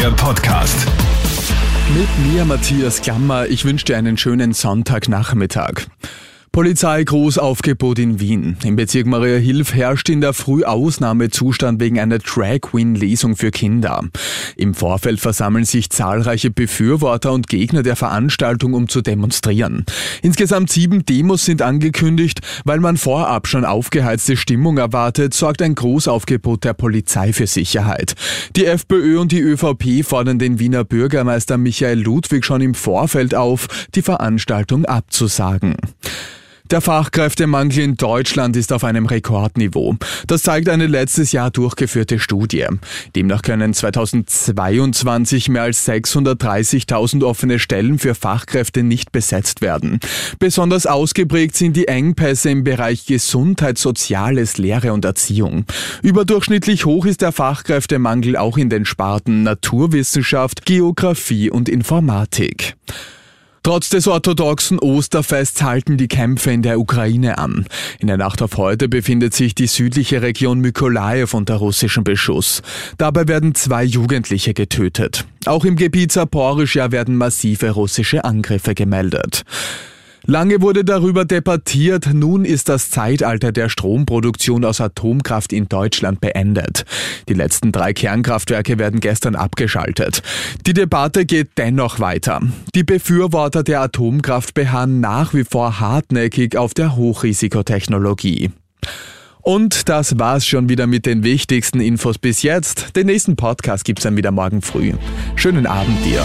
Der Podcast. Mit mir Matthias Klammer. Ich wünsche dir einen schönen Sonntagnachmittag. Polizeigroßaufgebot in Wien. Im Bezirk Maria Hilf herrscht in der Früh Ausnahmezustand wegen einer Drag Queen Lesung für Kinder. Im Vorfeld versammeln sich zahlreiche Befürworter und Gegner der Veranstaltung, um zu demonstrieren. Insgesamt sieben Demos sind angekündigt. Weil man vorab schon aufgeheizte Stimmung erwartet, sorgt ein Großaufgebot der Polizei für Sicherheit. Die FPÖ und die ÖVP fordern den Wiener Bürgermeister Michael Ludwig schon im Vorfeld auf, die Veranstaltung abzusagen. Der Fachkräftemangel in Deutschland ist auf einem Rekordniveau. Das zeigt eine letztes Jahr durchgeführte Studie. Demnach können 2022 mehr als 630.000 offene Stellen für Fachkräfte nicht besetzt werden. Besonders ausgeprägt sind die Engpässe im Bereich Gesundheit, Soziales, Lehre und Erziehung. Überdurchschnittlich hoch ist der Fachkräftemangel auch in den Sparten Naturwissenschaft, Geografie und Informatik. Trotz des orthodoxen Osterfests halten die Kämpfe in der Ukraine an. In der Nacht auf heute befindet sich die südliche Region Mykolaew unter russischem Beschuss. Dabei werden zwei Jugendliche getötet. Auch im Gebiet Saporischja werden massive russische Angriffe gemeldet. Lange wurde darüber debattiert, nun ist das Zeitalter der Stromproduktion aus Atomkraft in Deutschland beendet. Die letzten drei Kernkraftwerke werden gestern abgeschaltet. Die Debatte geht dennoch weiter. Die Befürworter der Atomkraft beharren nach wie vor hartnäckig auf der Hochrisikotechnologie. Und das war's schon wieder mit den wichtigsten Infos bis jetzt. Den nächsten Podcast gibt's dann wieder morgen früh. Schönen Abend dir.